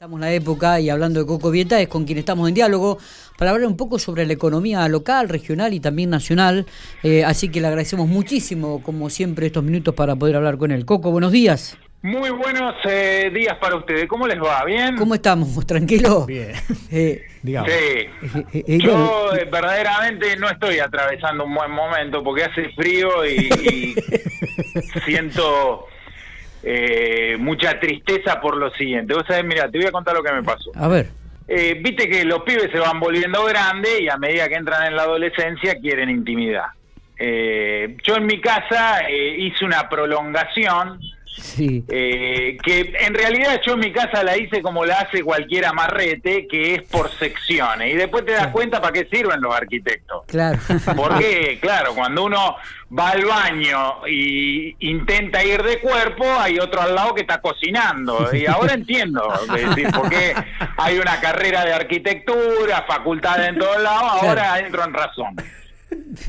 Estamos en la época y hablando de Coco Vieta es con quien estamos en diálogo para hablar un poco sobre la economía local, regional y también nacional. Eh, así que le agradecemos muchísimo, como siempre, estos minutos para poder hablar con él. Coco, buenos días. Muy buenos eh, días para ustedes. ¿Cómo les va? ¿Bien? ¿Cómo estamos? ¿Tranquilo? Bien. Eh, Digamos. Sí. eh, eh, Yo eh, verdaderamente no estoy atravesando un buen momento porque hace frío y, y siento eh, mucha tristeza por lo siguiente. Vos sabés, mira, te voy a contar lo que me pasó. a ver. Eh, Viste que los pibes se van volviendo grandes y a medida que entran en la adolescencia quieren intimidad. Eh, yo en mi casa eh, hice una prolongación Sí. eh, que en realidad yo en mi casa la hice como la hace cualquier amarrete, que es por secciones. Y después te das cuenta para qué sirven los arquitectos. Claro. Porque, claro, cuando uno va al baño y intenta ir de cuerpo, hay otro al lado que está cocinando. Y ahora entiendo, es decir, porque hay una carrera de arquitectura, facultad en todos lados, ahora entro en razón.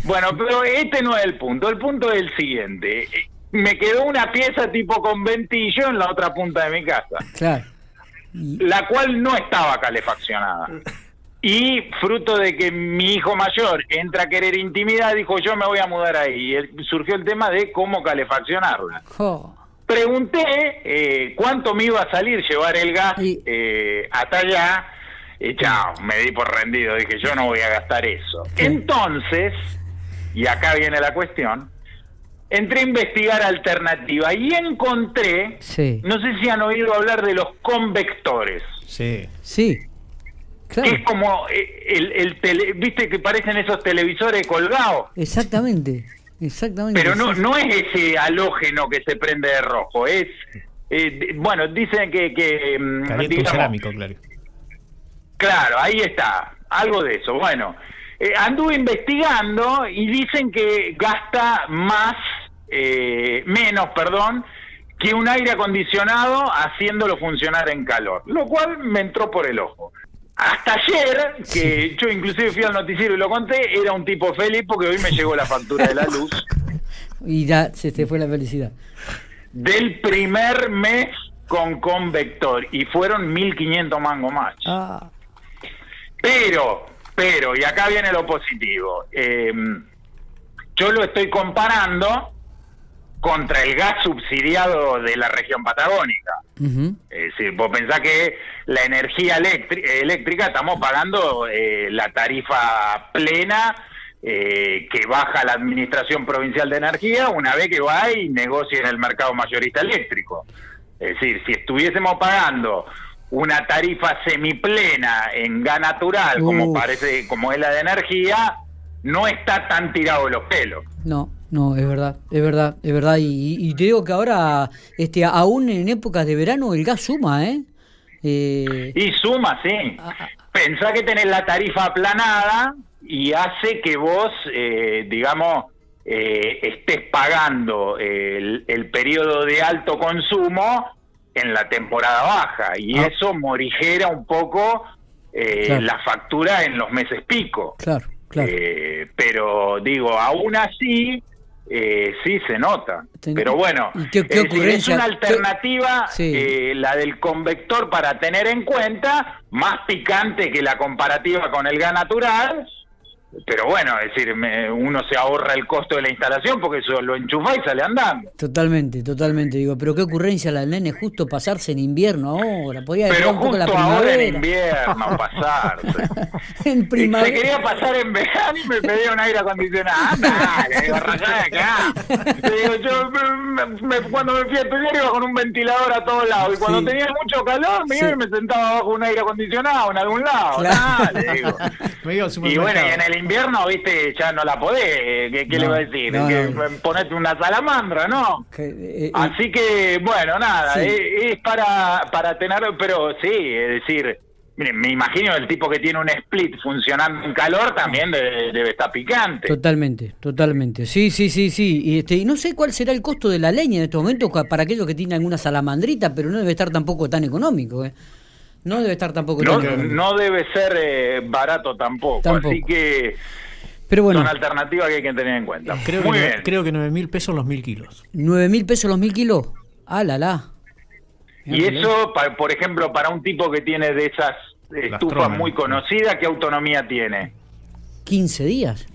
Bueno, pero este no es el punto. El punto es el siguiente. Me quedó una pieza tipo conventillo en la otra punta de mi casa Claro. Y- la cual no estaba calefaccionada. Y fruto de que mi hijo mayor entra a querer intimidad, dijo yo me voy a mudar ahí. Y surgió el tema de cómo calefaccionarla. jo, Pregunté eh, cuánto me iba a salir llevar el gas Y- eh, hasta allá. Y chao, me di por rendido. Dije yo no voy a gastar eso. Entonces, y acá viene la cuestión, entré a investigar alternativa y encontré, Sí. no sé si han oído hablar de los convectores. Sí. Sí. que Claro. es como eh, el, el tele- viste que parecen esos televisores colgados, Exactamente. Exactamente. pero no no es ese halógeno que se prende de rojo, es eh, bueno, dicen que, que mm, digamos, cerámico, claro. claro, ahí está, algo de eso. Bueno, eh, anduve investigando y dicen que gasta más, eh, menos, perdón, que un aire acondicionado haciéndolo funcionar en calor, lo cual me entró por el ojo. Hasta ayer, que yo inclusive fui al noticiero y lo conté, era un tipo feliz porque hoy me llegó la factura de la luz Y ya se te fue la felicidad. del primer mes con convector y fueron 1500 mangos más. Ah, Pero, pero, y acá viene lo positivo. eh, yo lo estoy comparando contra el gas subsidiado de la región patagónica. Es decir, vos pensás que la energía eléctri- eléctrica estamos pagando eh, la tarifa plena eh, que baja la Administración Provincial de Energía una vez que va y negocia en el mercado mayorista eléctrico. Es decir, si estuviésemos pagando una tarifa semiplena en gas natural, como parece, como es la de energía, no está tan tirado de los pelos. No, no, es verdad, es verdad, es verdad. Y, te digo que ahora, este, aún en épocas de verano, el gas suma, ¿eh? Eh, Y suma, sí. Ah. Pensá que tenés la tarifa aplanada y hace que vos, eh, digamos, eh, estés pagando el, el periodo de alto consumo en la temporada baja. Y Ah. eso morigera un poco eh, Claro. la factura en los meses pico. claro, claro. Eh, pero digo, aún así, eh, sí se nota. Pero bueno, ¿Y qué- qué es, decir, es ocurrencia? una ¿Qué- alternativa, Sí. eh, la del convector para tener en cuenta, más picante que la comparativa con el gas natural. Pero bueno, es decir, me- uno se ahorra el costo de la instalación porque eso lo enchufa y sale andando. Totalmente, totalmente. Digo, pero qué ocurrencia la del nene justo pasarse en invierno ahora. Podía Pero poco la justo ahora primavera. en invierno pasarse. en Se primavera. quería pasar en verano y me pedía un aire acondicionado. Anda, le digo, rayá de acá. Le digo, yo me- me- cuando me fui a estudiar iba con un ventilador a todos lados. Y cuando Sí. tenía mucho calor me iba Sí. y me sentaba bajo un aire acondicionado en algún lado. Claro. Dale, digo. Me al Y bueno, y en el invierno, viste, ya no la podés. ¿Qué, qué No, le va a decir? no, que no. Ponete una salamandra, ¿no? Que, eh, eh, Así que, bueno, nada, Sí. es, es para, para tener, pero sí, es decir, miren, me imagino el tipo que tiene un split funcionando en calor también debe, debe estar picante. Totalmente, totalmente. Sí, sí, sí, sí. Y, este, y no sé cuál será el costo de la leña en estos momentos para aquellos que tienen alguna salamandrita, pero no debe estar tampoco tan económico. ¿eh? No debe estar tampoco No, debe ser eh, barato tampoco, Tampoco. así que Pero bueno, son alternativas que hay que tener en cuenta. Creo, Muy que, bien. nueve- creo que 9 mil pesos los mil kilos. nueve mil pesos los mil kilos. Ah, la la. Y eso, por ejemplo, para un tipo que tiene de esas estufas muy conocidas, ¿qué autonomía tiene? 15 días.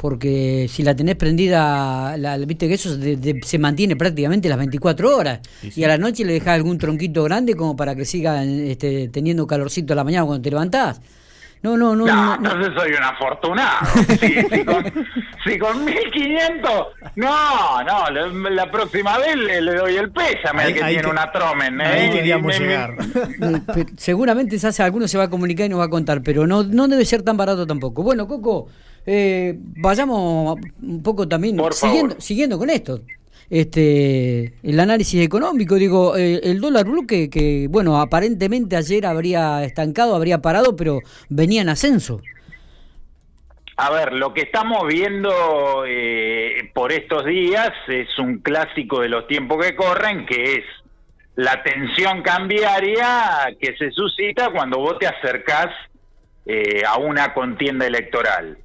Porque si la tenés prendida, la, viste que eso se mantiene prácticamente las 24 horas. Y a la noche le dejás algún tronquito grande como para que siga este, teniendo calorcito a la mañana cuando te levantás. No, no, no. No, entonces soy un afortunado. si, con, si, con, 1500, no, no, la, próxima vez le, doy el pésame al que tiene una tromen. ¿eh? Ahí queríamos llegar. Seguramente se alguno se va a comunicar y nos va a contar, pero no, no debe ser tan barato tampoco. Bueno, Coco, eh, vayamos un poco también siguiendo, siguiendo con esto este el análisis económico. Digo, eh, el dólar blue que, bueno, aparentemente ayer habría estancado, habría parado, pero venía en ascenso. A ver, lo que estamos viendo eh, por estos días es un clásico de los tiempos que corren, que es la tensión cambiaria que se suscita cuando vos te acercás eh, a una contienda electoral.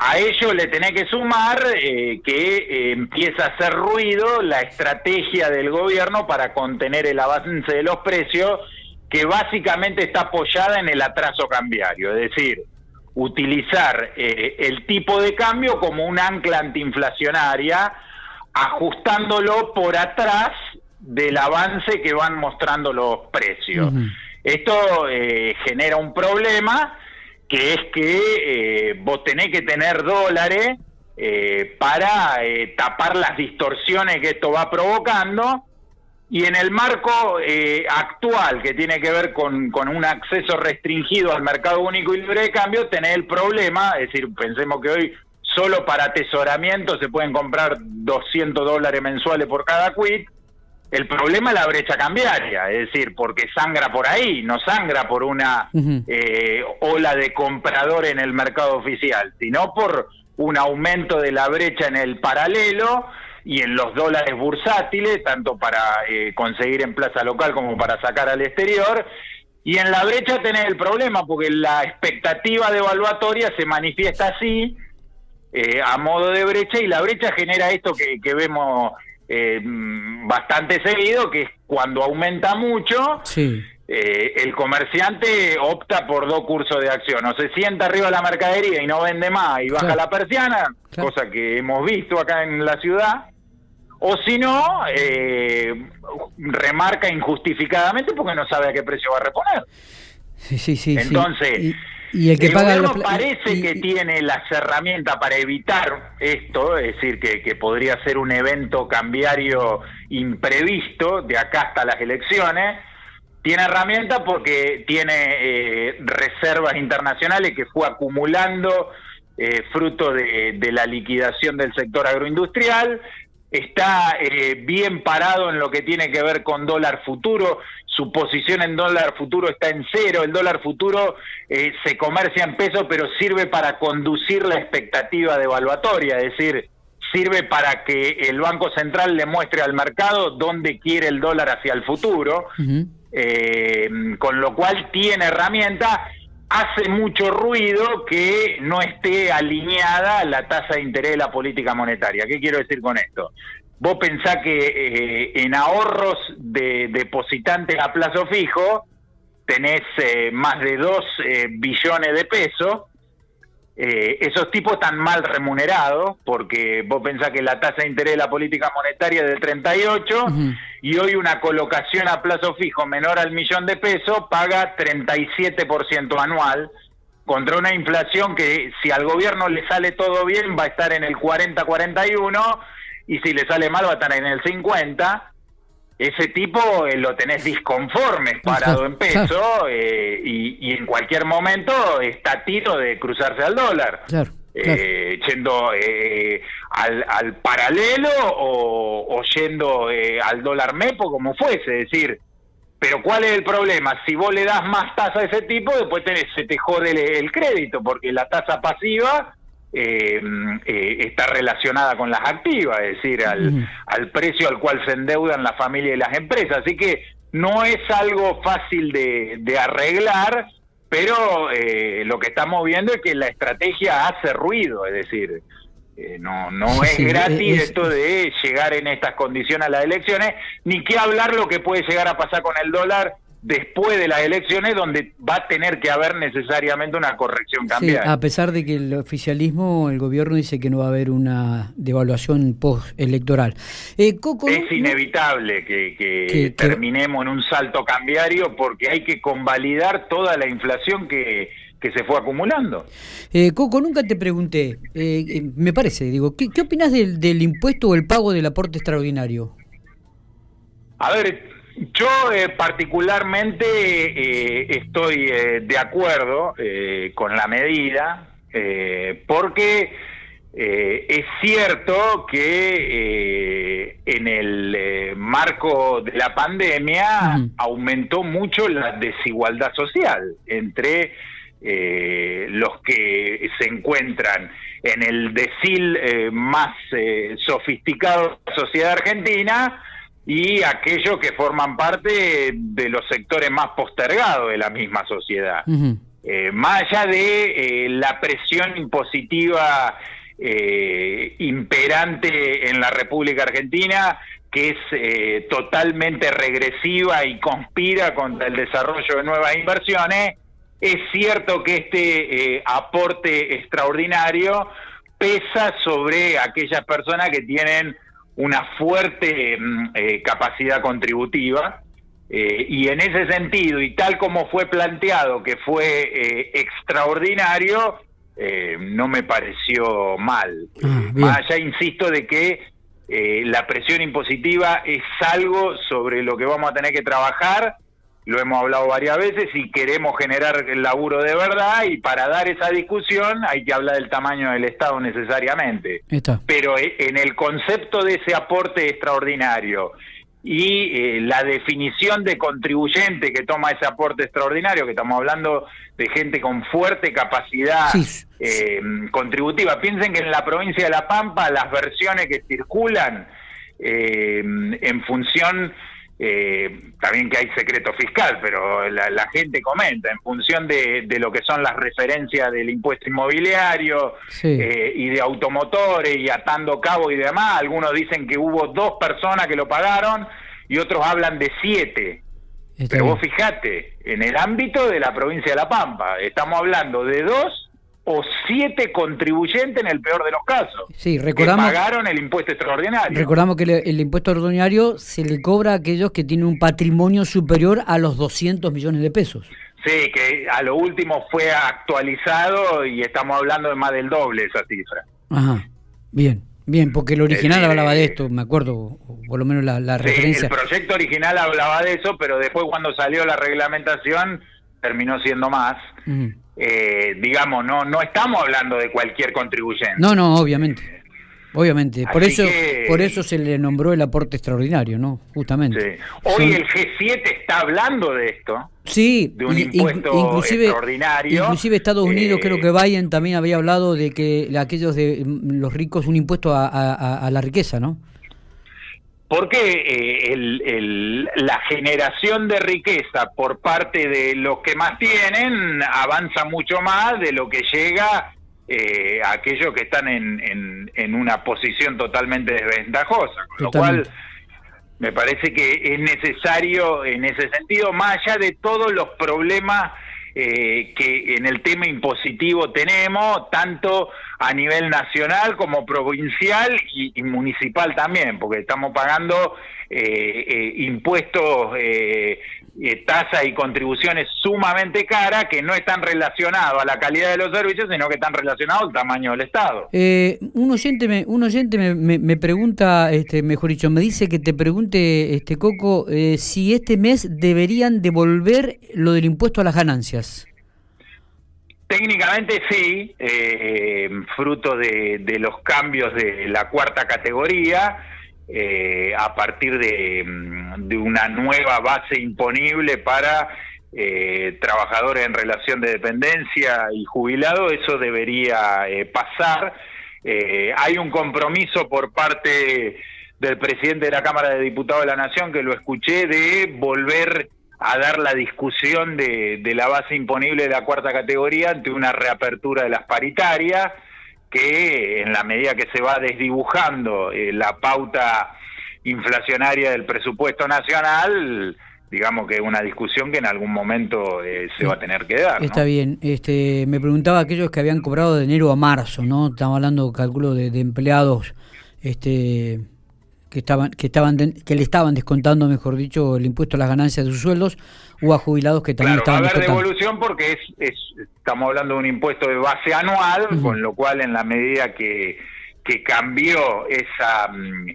A ello le tenés que sumar eh, que eh, empieza a hacer ruido la estrategia del gobierno para contener el avance de los precios, que básicamente está apoyada en el atraso cambiario, es decir, utilizar eh, el tipo de cambio como un ancla antiinflacionaria, ajustándolo por atrás del avance que van mostrando los precios. Esto genera un problema que es que eh, vos tenés que tener dólares eh, para eh, tapar las distorsiones que esto va provocando. Y en el marco actual que tiene que ver con, con, un acceso restringido al mercado único y libre de cambio, tenés el problema, es decir, pensemos que hoy solo para atesoramiento se pueden comprar 200 dólares mensuales por cada quit, el problema es la brecha cambiaria, es decir, porque sangra por ahí, no sangra por una eh, ola de comprador en el mercado oficial, sino por un aumento de la brecha en el paralelo y en los dólares bursátiles, tanto para eh, conseguir en plaza local como para sacar al exterior. Y en la brecha tenés el problema, porque la expectativa devaluatoria se manifiesta así, eh, a modo de brecha, y la brecha genera esto que, que vemos eh, bastante seguido, que es cuando aumenta mucho, eh, el comerciante opta por dos cursos de acción, o se sienta arriba de la mercadería y no vende más y baja la persiana, cosa que hemos visto acá en la ciudad, o si no, eh, remarca injustificadamente porque no sabe a qué precio va a reponer. Sí, sí, sí. Entonces... Y el que gobierno parece que tiene las herramientas para evitar esto, es decir, que, podría ser un evento cambiario imprevisto de acá hasta las elecciones. Tiene herramientas porque tiene eh, reservas internacionales que fue acumulando eh, fruto de, la liquidación del sector agroindustrial, está eh, bien parado en lo que tiene que ver con dólar futuro. Su posición en dólar futuro está en cero, el dólar futuro eh, se comercia en peso, pero sirve para conducir la expectativa devaluatoria, es decir, sirve para que el Banco Central le muestre al mercado dónde quiere el dólar hacia el futuro, eh, con lo cual tiene herramienta, hace mucho ruido que no esté alineada la tasa de interés de la política monetaria. ¿Qué quiero decir con esto? Vos pensás que eh, en ahorros de depositantes a plazo fijo tenés eh, más de 2 eh, billones de pesos. Esos tipos están mal remunerados porque vos pensás que la tasa de interés de la política monetaria es del 38 y hoy una colocación a plazo fijo menor al millón de pesos paga 37% anual contra una inflación que si al gobierno le sale todo bien va a estar en el 40-41 y si le sale mal va a estar en el 50. Ese tipo eh, lo tenés disconforme, parado en peso, eh, y, en cualquier momento está tiro de cruzarse al dólar. Eh, yendo al, paralelo o, yendo al dólar MEPO, como fuese. Es decir, pero ¿cuál es el problema? Si vos le das más tasa a ese tipo, después tenés, se te jode el crédito, porque la tasa pasiva eh, eh, está relacionada con las activas, es decir, al, al precio al cual se endeudan la familia y las empresas. Así que no es algo fácil de, arreglar, pero eh, lo que estamos viendo es que la estrategia hace ruido, es decir, Eh, no no es gratis esto de llegar en estas condiciones a las elecciones, ni que hablar lo que puede llegar a pasar con el dólar después de las elecciones donde va a tener que haber necesariamente una corrección cambiaria. a pesar de que el oficialismo, el gobierno dice que no va a haber una devaluación postelectoral. Eh, es inevitable que, terminemos en un salto cambiario porque hay que convalidar toda la inflación que, que se fue acumulando. Eh, Coco, nunca te pregunté, eh, eh, me parece, digo, ¿qué, qué opinas del, del impuesto o el pago del aporte extraordinario? A ver, yo eh, particularmente eh, estoy eh, de acuerdo con la medida porque es cierto que en el marco de la pandemia aumentó mucho la desigualdad social entre los que se encuentran en el decil más sofisticado de la sociedad argentina y aquellos que forman parte de los sectores más postergados de la misma sociedad. Eh, más allá de eh, la presión impositiva eh, imperante en la República Argentina, que es totalmente regresiva y conspira contra el desarrollo de nuevas inversiones, es cierto que este aporte extraordinario pesa sobre aquellas personas que tienen una fuerte mm, eh, capacidad contributiva eh, y en ese sentido y tal como fue planteado que fue eh, extraordinario no me pareció mal. Ah, allá insisto de que la presión impositiva es algo sobre lo que vamos a tener que trabajar lo hemos hablado varias veces y queremos generar el laburo de verdad y para dar esa discusión hay que hablar del tamaño del Estado necesariamente. Pero eh, en el concepto de ese aporte extraordinario y eh, la definición de contribuyente que toma ese aporte extraordinario, que estamos hablando de gente con fuerte capacidad eh, contributiva. Piensen que en la provincia de La Pampa las versiones que circulan en función eh, también que hay secreto fiscal, pero la, gente comenta en función de, lo que son las referencias del impuesto inmobiliario eh, y de automotores y atando cabo y demás. Algunos dicen que hubo dos personas que lo pagaron y otros hablan de siete. pero vos fijate, en el ámbito de la provincia de La Pampa, estamos hablando de dos o siete contribuyentes en el peor de los casos. Sí, recordamos, que pagaron el impuesto extraordinario. Recordamos que el impuesto extraordinario se le cobra a aquellos que tienen un patrimonio superior a los 200 millones de pesos. Sí, que a lo último fue actualizado y estamos hablando de más del doble esa cifra. Ajá, bien. Bien, porque el original hablaba de esto, me acuerdo, por lo menos la, la sí, referencia. El proyecto original hablaba de eso, pero después cuando salió la reglamentación terminó siendo más. Eh, digamos, no, no estamos hablando de cualquier contribuyente. No, no, obviamente. Obviamente, por eso por eso se le nombró el aporte extraordinario, ¿no? Justamente. Hoy el G7 está hablando de esto. Sí, de un impuesto inclusive, extraordinario. Inclusive Estados Unidos, creo que eh, Biden también había hablado de que aquellos de los ricos un impuesto a la riqueza, ¿no? Porque eh, la generación de riqueza por parte de los que más tienen avanza mucho más de lo que llega eh, a aquellos que están en, en, una posición totalmente desventajosa, con lo cual me parece que es necesario en ese sentido, más allá de todos los problemas eh, que en el tema impositivo tenemos, tanto a nivel nacional como provincial y, municipal también, porque estamos pagando eh, eh, impuestos, eh, tasas y contribuciones sumamente caras que no están relacionados a la calidad de los servicios, sino que están relacionados al tamaño del Estado. un oyente, me, un oyente me, me, pregunta, este, mejor dicho, me dice que te pregunte, este Coco, si este mes deberían devolver lo del impuesto a las ganancias. Técnicamente sí, eh, fruto de, los cambios de la cuarta categoría, eh, a partir de, mm, una nueva base imponible para eh, trabajadores en relación de dependencia y jubilados, eso debería pasar. hay un compromiso por parte del presidente de la Cámara de Diputados de la Nación, que lo escuché, de volver a dar la discusión de, la base imponible de la cuarta categoría ante una reapertura de las paritarias. Que en la medida que se va desdibujando eh, la pauta inflacionaria del presupuesto nacional, digamos que es una discusión que en algún momento eh, se va a tener que dar. Está bien. Este, me preguntaba aquellos que habían cobrado de enero a marzo, ¿no? Estamos hablando, calculo, de, de empleados este, que estaban que estaban que le estaban descontando, mejor dicho, el impuesto a las ganancias de sus sueldos, o a jubilados que también estaban va a haber devolución porque es, estamos hablando de un impuesto de base anual, con lo cual en la medida que, que cambió esa mm,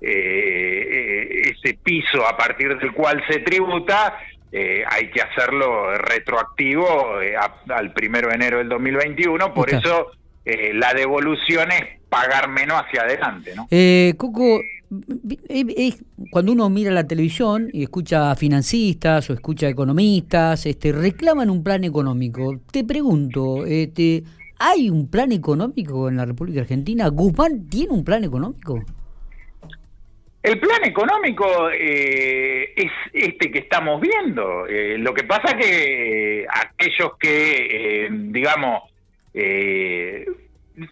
eh, ese piso a partir del cual se tributa, eh, hay que hacerlo retroactivo eh, al primero de enero del 2021, por eso eh, la devolución es pagar menos hacia adelante. ¿no? Coco, cuando uno mira la televisión y escucha a financistas o escucha a economistas, este, reclaman un plan económico. Te pregunto, este, ¿hay un plan económico en la República Argentina? ¿Guzmán tiene un plan económico? El plan económico eh, es este que estamos viendo. Eh, lo que pasa que eh, aquellos que, digamos,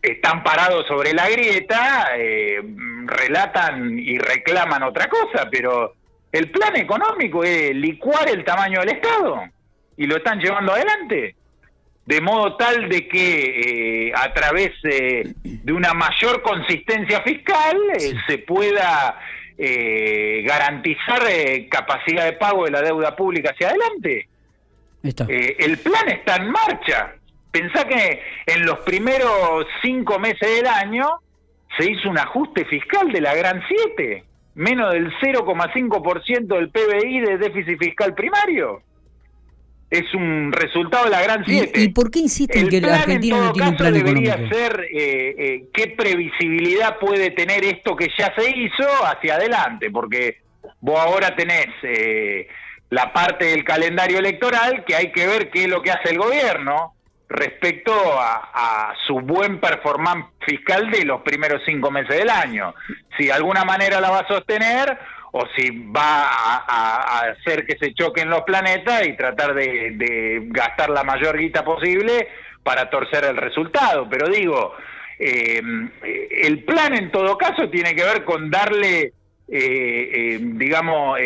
están parados sobre la grieta relatan y reclaman otra cosa, pero el plan económico es licuar el tamaño del Estado y lo están llevando adelante de modo tal de que a través de una mayor consistencia fiscal se pueda eh, garantizar eh, capacidad de pago de la deuda pública hacia adelante. Eh, el plan está en marcha. Pensá que en los primeros cinco meses del año se hizo un ajuste fiscal de la Gran 7, menos del 0,5% del PBI de déficit fiscal primario. Es un resultado de la gran siete. ¿Y, por qué insisten que la Argentina no tiene un plan debería ser eh, eh, qué previsibilidad puede tener esto que ya se hizo hacia adelante, porque vos ahora tenés eh, la parte del calendario electoral que hay que ver qué es lo que hace el gobierno respecto a, su buen performance fiscal de los primeros cinco meses del año. Si de alguna manera la va a sostener o si va a, hacer que se choquen los planetas y tratar de, gastar la mayor guita posible para torcer el resultado. Pero digo, eh, el plan en todo caso tiene que ver con darle, eh, eh, digamos,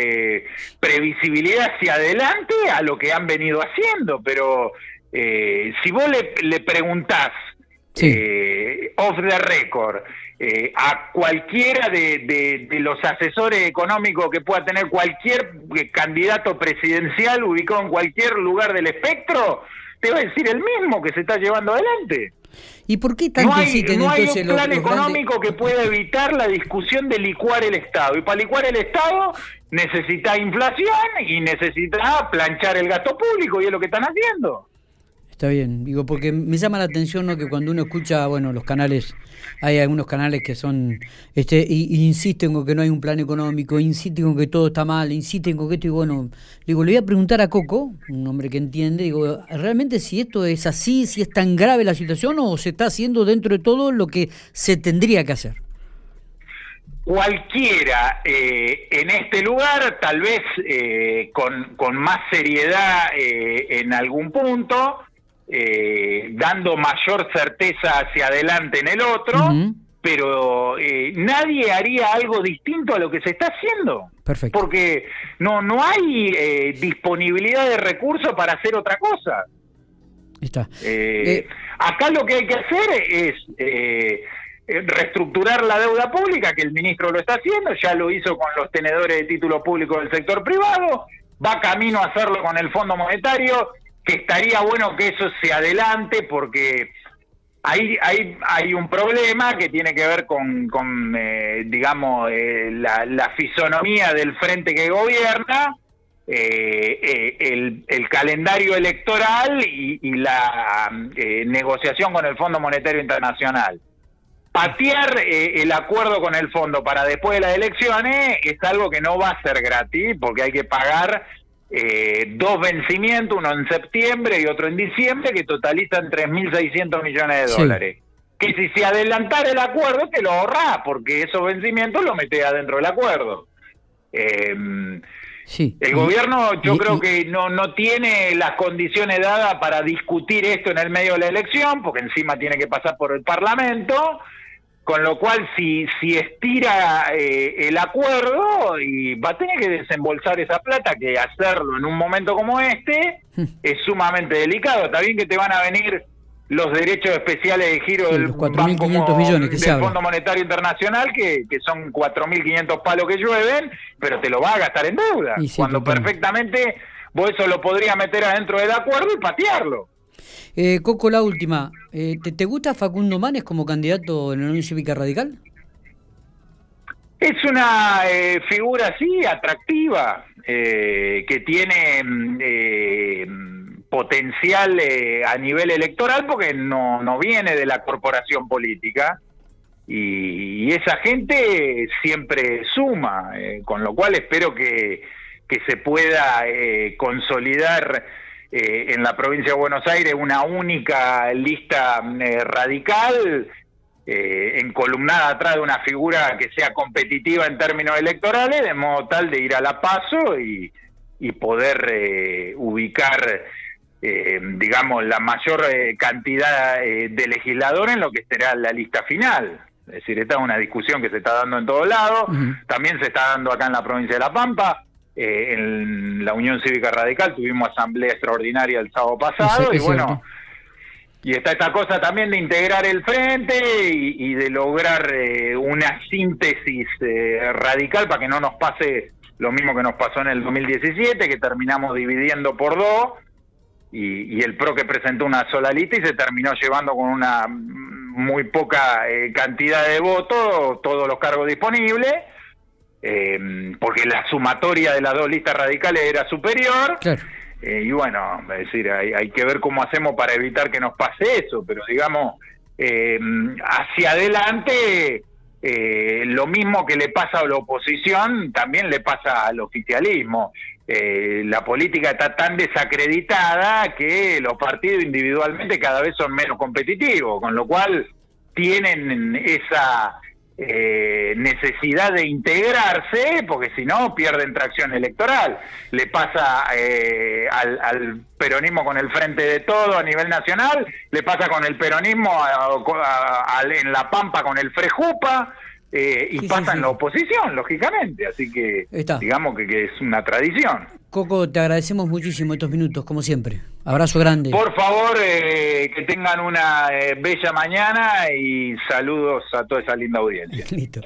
previsibilidad hacia adelante a lo que han venido haciendo. Pero si vos le, le preguntás off the record, eh, a cualquiera de, los asesores económicos que pueda tener cualquier eh, candidato presidencial ubicado en cualquier lugar del espectro, te va a decir el mismo que se está llevando adelante. ¿Y por qué tanto no hay, no hay un plan económico que pueda evitar la discusión de licuar el Estado. Y para licuar el Estado necesita inflación y necesita planchar el gasto público, y es lo que están haciendo. Está bien, digo, porque me llama la atención ¿no? que cuando uno escucha, bueno, los canales, hay algunos canales que son, este, y, insisten con que no hay un plan económico, insisten con que todo está mal, insisten con que esto, y bueno, digo, le voy a preguntar a Coco, un hombre que entiende, digo, realmente si esto es así, si es tan grave la situación o se está haciendo dentro de todo lo que se tendría que hacer cualquiera eh, en este lugar, tal vez eh, con, con, más seriedad eh, en algún punto, eh, dando mayor certeza hacia adelante en el otro, pero eh, nadie haría algo distinto a lo que se está haciendo. Perfecto. Porque no, no hay eh, disponibilidad de recursos para hacer otra cosa. Está. acá lo que hay que hacer es reestructurar la deuda pública, que el ministro lo está haciendo, ya lo hizo con los tenedores de título público del sector privado, va camino a hacerlo con el Fondo Monetario que estaría bueno que eso se adelante porque hay, hay, hay un problema que tiene que ver con, con eh, digamos, eh, la, fisonomía del frente que gobierna, eh, el, el, calendario electoral y, y la negociación con el Fondo Monetario Internacional. Patear el acuerdo con el fondo para después de las elecciones es algo que no va a ser gratis porque hay que pagar eh, dos vencimientos, uno en septiembre y otro en diciembre, que totalizan 3.600 millones de dólares. Que si se adelantara el acuerdo, te lo ahorrás, porque esos vencimientos lo metés adentro del acuerdo. Eh, Sí. El gobierno yo creo que no, no tiene las condiciones dadas para discutir esto en el medio de la elección, porque encima tiene que pasar por el Parlamento, con lo cual si, si estira eh, el acuerdo y va a tener que desembolsar esa plata, que hacerlo en un momento como este hmm. es sumamente delicado. Está bien que te van a venir los derechos especiales de giro del, millones que del Fondo Monetario Internacional, que, que son 4.500 palos que llueven, pero te lo va a gastar en deuda, cuando perfectamente vos eso lo podrías meter adentro del acuerdo y patearlo. Eh, Coco, la última. Eh, ¿te, gusta Facundo Manes como candidato en la Unión Cívica Radical? Es una eh, figura, así atractiva, eh, que tiene mm, potencial a nivel electoral porque no, no viene de la corporación política y, y esa gente siempre suma, con lo cual espero que, que se pueda consolidar eh, en la provincia de Buenos Aires una única lista eh, radical, eh, encolumnada atrás de una figura que sea competitiva en términos electorales, de modo tal de ir a la paso y, poder ubicar, digamos, la mayor cantidad de legisladores en lo que será la lista final. Es decir, esta es una discusión que se está dando en todos lados, también se está dando acá en la provincia de La Pampa. Eh, en la Unión Cívica Radical tuvimos asamblea extraordinaria el sábado pasado y bueno, y está esta cosa también de integrar el frente y, de lograr eh, una síntesis eh, radical para que no nos pase lo mismo que nos pasó en el 2017, que terminamos dividiendo por dos y, y el PRO que presentó una sola lista y se terminó llevando con una muy poca cantidad de votos todos los cargos disponibles eh, porque la sumatoria de las dos listas radicales era superior. Eh, y bueno, es decir, hay, que ver cómo hacemos para evitar que nos pase eso, pero digamos, eh, hacia adelante, eh, lo mismo que le pasa a la oposición, también le pasa al oficialismo. la política está tan desacreditada que los partidos individualmente cada vez son menos competitivos, con lo cual tienen esa eh, necesidad de integrarse, porque si no pierden tracción electoral. Le pasa eh, al, peronismo con el frente de todo a nivel nacional, le pasa con el peronismo en La Pampa con el Frejupa. Eh, y pasa en la oposición, lógicamente, así que digamos que, que es una tradición. Coco, te agradecemos muchísimo estos minutos, como siempre. Abrazo grande. Por favor, eh, que tengan una eh, bella mañana y saludos a toda esa linda audiencia. Listo.